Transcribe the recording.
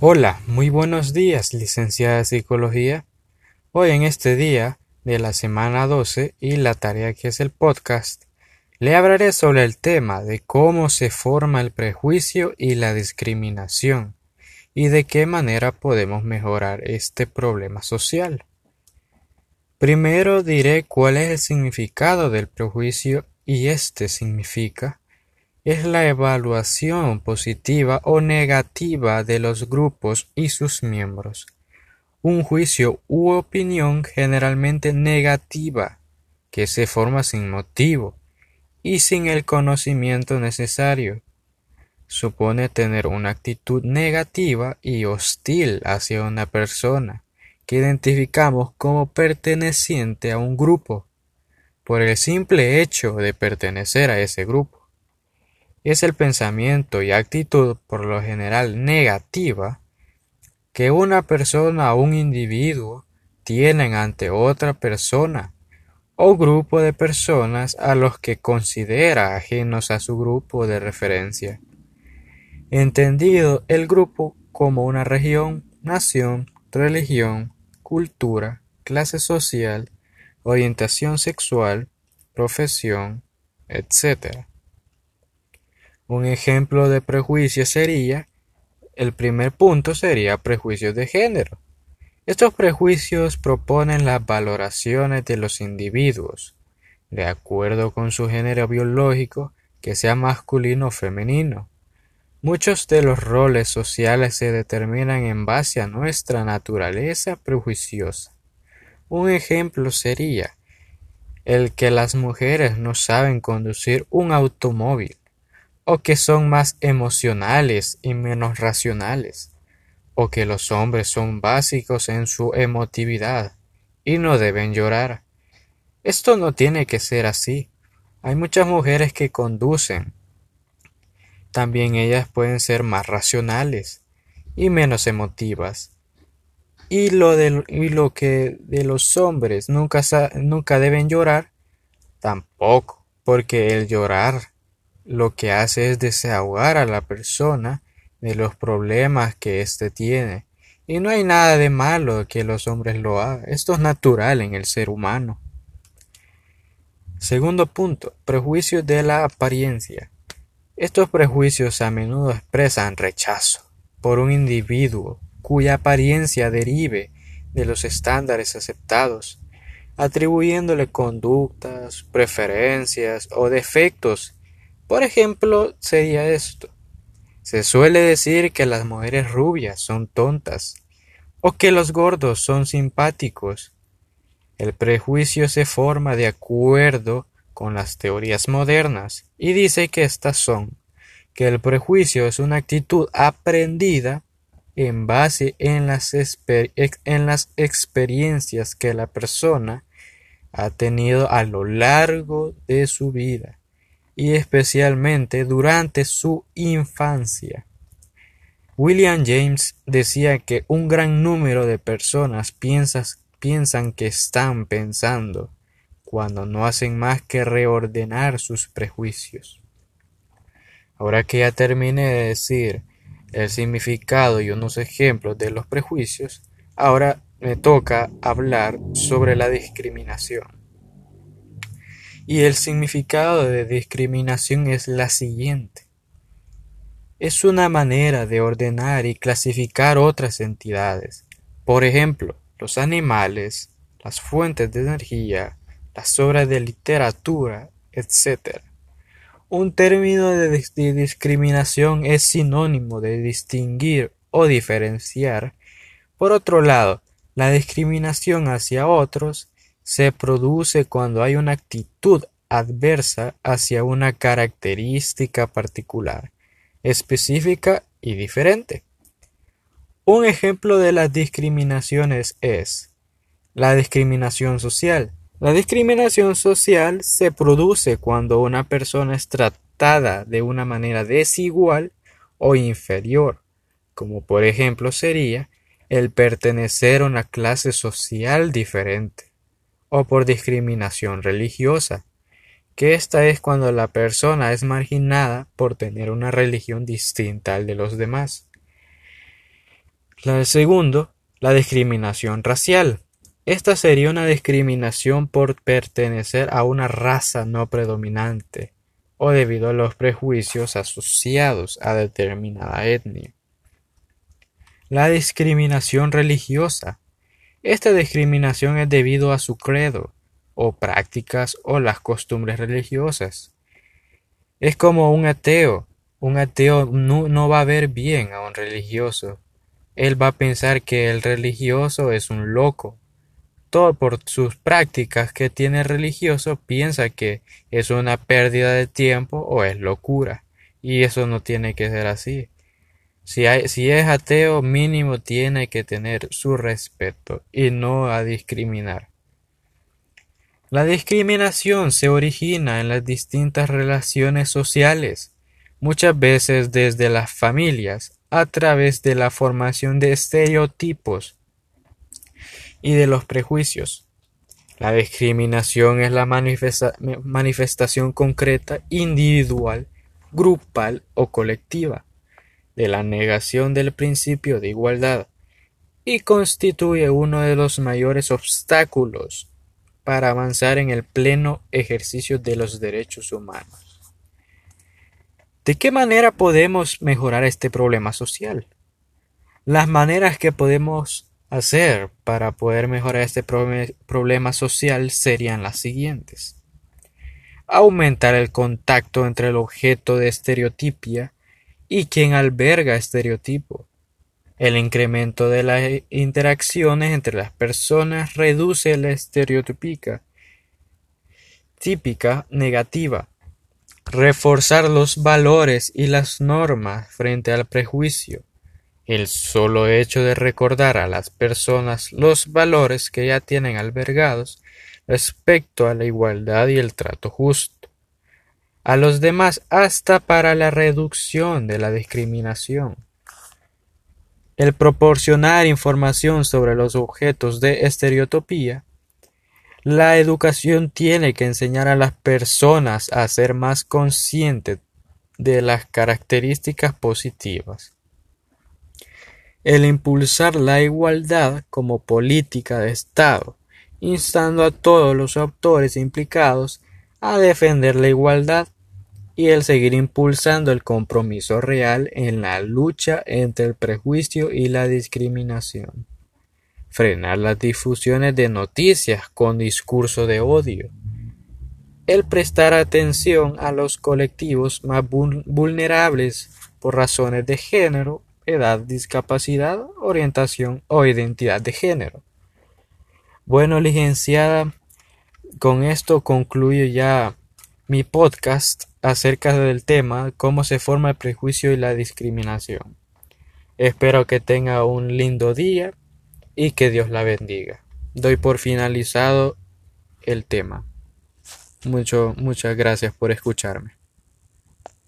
Hola, muy buenos días, licenciada de Psicología. Hoy en este día de la semana 12 y la tarea que es el podcast, le hablaré sobre el tema de cómo se forma el prejuicio y la discriminación y de qué manera podemos mejorar este problema social. Primero diré cuál es el significado del prejuicio y este significa es la evaluación positiva o negativa de los grupos y sus miembros. Un juicio u opinión generalmente negativa que se forma sin motivo y sin el conocimiento necesario. Supone tener una actitud negativa y hostil hacia una persona que identificamos como perteneciente a un grupo por el simple hecho de pertenecer a ese grupo es el pensamiento y actitud por lo general negativa que una persona o un individuo tienen ante otra persona o grupo de personas a los que considera ajenos a su grupo de referencia. Entendido el grupo como una región, nación, religión, cultura, clase social, orientación sexual, profesión, etc. Un ejemplo de prejuicio sería, el primer punto sería prejuicios de género. Estos prejuicios proponen las valoraciones de los individuos, de acuerdo con su género biológico, que sea masculino o femenino. Muchos de los roles sociales se determinan en base a nuestra naturaleza prejuiciosa. Un ejemplo sería el que las mujeres no saben conducir un automóvil o que son más emocionales y menos racionales, o que los hombres son básicos en su emotividad y no deben llorar. Esto no tiene que ser así. Hay muchas mujeres que conducen. También ellas pueden ser más racionales y menos emotivas. Y lo, de, y lo que de los hombres nunca, nunca deben llorar, tampoco, porque el llorar lo que hace es desahogar a la persona de los problemas que éste tiene. Y no hay nada de malo que los hombres lo hagan. Esto es natural en el ser humano. Segundo punto, prejuicios de la apariencia. Estos prejuicios a menudo expresan rechazo por un individuo cuya apariencia derive de los estándares aceptados, atribuyéndole conductas, preferencias o defectos por ejemplo, sería esto. Se suele decir que las mujeres rubias son tontas o que los gordos son simpáticos. El prejuicio se forma de acuerdo con las teorías modernas y dice que estas son que el prejuicio es una actitud aprendida en base en las, en las experiencias que la persona ha tenido a lo largo de su vida y especialmente durante su infancia. William James decía que un gran número de personas piensan que están pensando cuando no hacen más que reordenar sus prejuicios. Ahora que ya terminé de decir el significado y unos ejemplos de los prejuicios, ahora me toca hablar sobre la discriminación. Y el significado de discriminación es la siguiente. Es una manera de ordenar y clasificar otras entidades. Por ejemplo, los animales, las fuentes de energía, las obras de literatura, etc. Un término de, discriminación es sinónimo de distinguir o diferenciar. Por otro lado, la discriminación hacia otros se produce cuando hay una actitud adversa hacia una característica particular, específica y diferente. Un ejemplo de las discriminaciones es la discriminación social. La discriminación social se produce cuando una persona es tratada de una manera desigual o inferior, como por ejemplo sería el pertenecer a una clase social diferente o por discriminación religiosa, que esta es cuando la persona es marginada por tener una religión distinta al de los demás. El segundo, la discriminación racial. Esta sería una discriminación por pertenecer a una raza no predominante o debido a los prejuicios asociados a determinada etnia. La discriminación religiosa. Esta discriminación es debido a su credo, o prácticas o las costumbres religiosas. Es como un ateo. Un ateo no, va a ver bien a un religioso. Él va a pensar que el religioso es un loco todo por sus prácticas que tiene religioso piensa que es una pérdida de tiempo o es locura. Y eso no tiene que ser así. Si, si es ateo, mínimo tiene que tener su respeto y no a discriminar. La discriminación se origina en las distintas relaciones sociales, muchas veces desde las familias, a través de la formación de estereotipos y de los prejuicios. La discriminación es la manifestación concreta, individual, grupal o colectiva de la negación del principio de igualdad y constituye uno de los mayores obstáculos para avanzar en el pleno ejercicio de los derechos humanos. ¿De qué manera podemos mejorar este problema social? Las maneras que podemos hacer para poder mejorar este problema social serían las siguientes. Aumentar el contacto entre el objeto de estereotipia y quien alberga estereotipo. El incremento de las interacciones entre las personas reduce la estereotípica típica negativa. Reforzar los valores y las normas frente al prejuicio el solo hecho de recordar a las personas los valores que ya tienen albergados respecto a la igualdad y el trato justo, a los demás hasta para la reducción de la discriminación. El proporcionar información sobre los objetos de estereotopía la educación tiene que enseñar a las personas a ser más conscientes de las características positivas el impulsar la igualdad como política de Estado, instando a todos los autores implicados a defender la igualdad y el seguir impulsando el compromiso real en la lucha entre el prejuicio y la discriminación. Frenar las difusiones de noticias con discurso de odio. El prestar atención a los colectivos más vulnerables por razones de género edad, discapacidad, orientación o identidad de género. Bueno, licenciada, con esto concluyo ya mi podcast acerca del tema cómo se forma el prejuicio y la discriminación. Espero que tenga un lindo día y que Dios la bendiga. Doy por finalizado el tema. Mucho, muchas gracias por escucharme.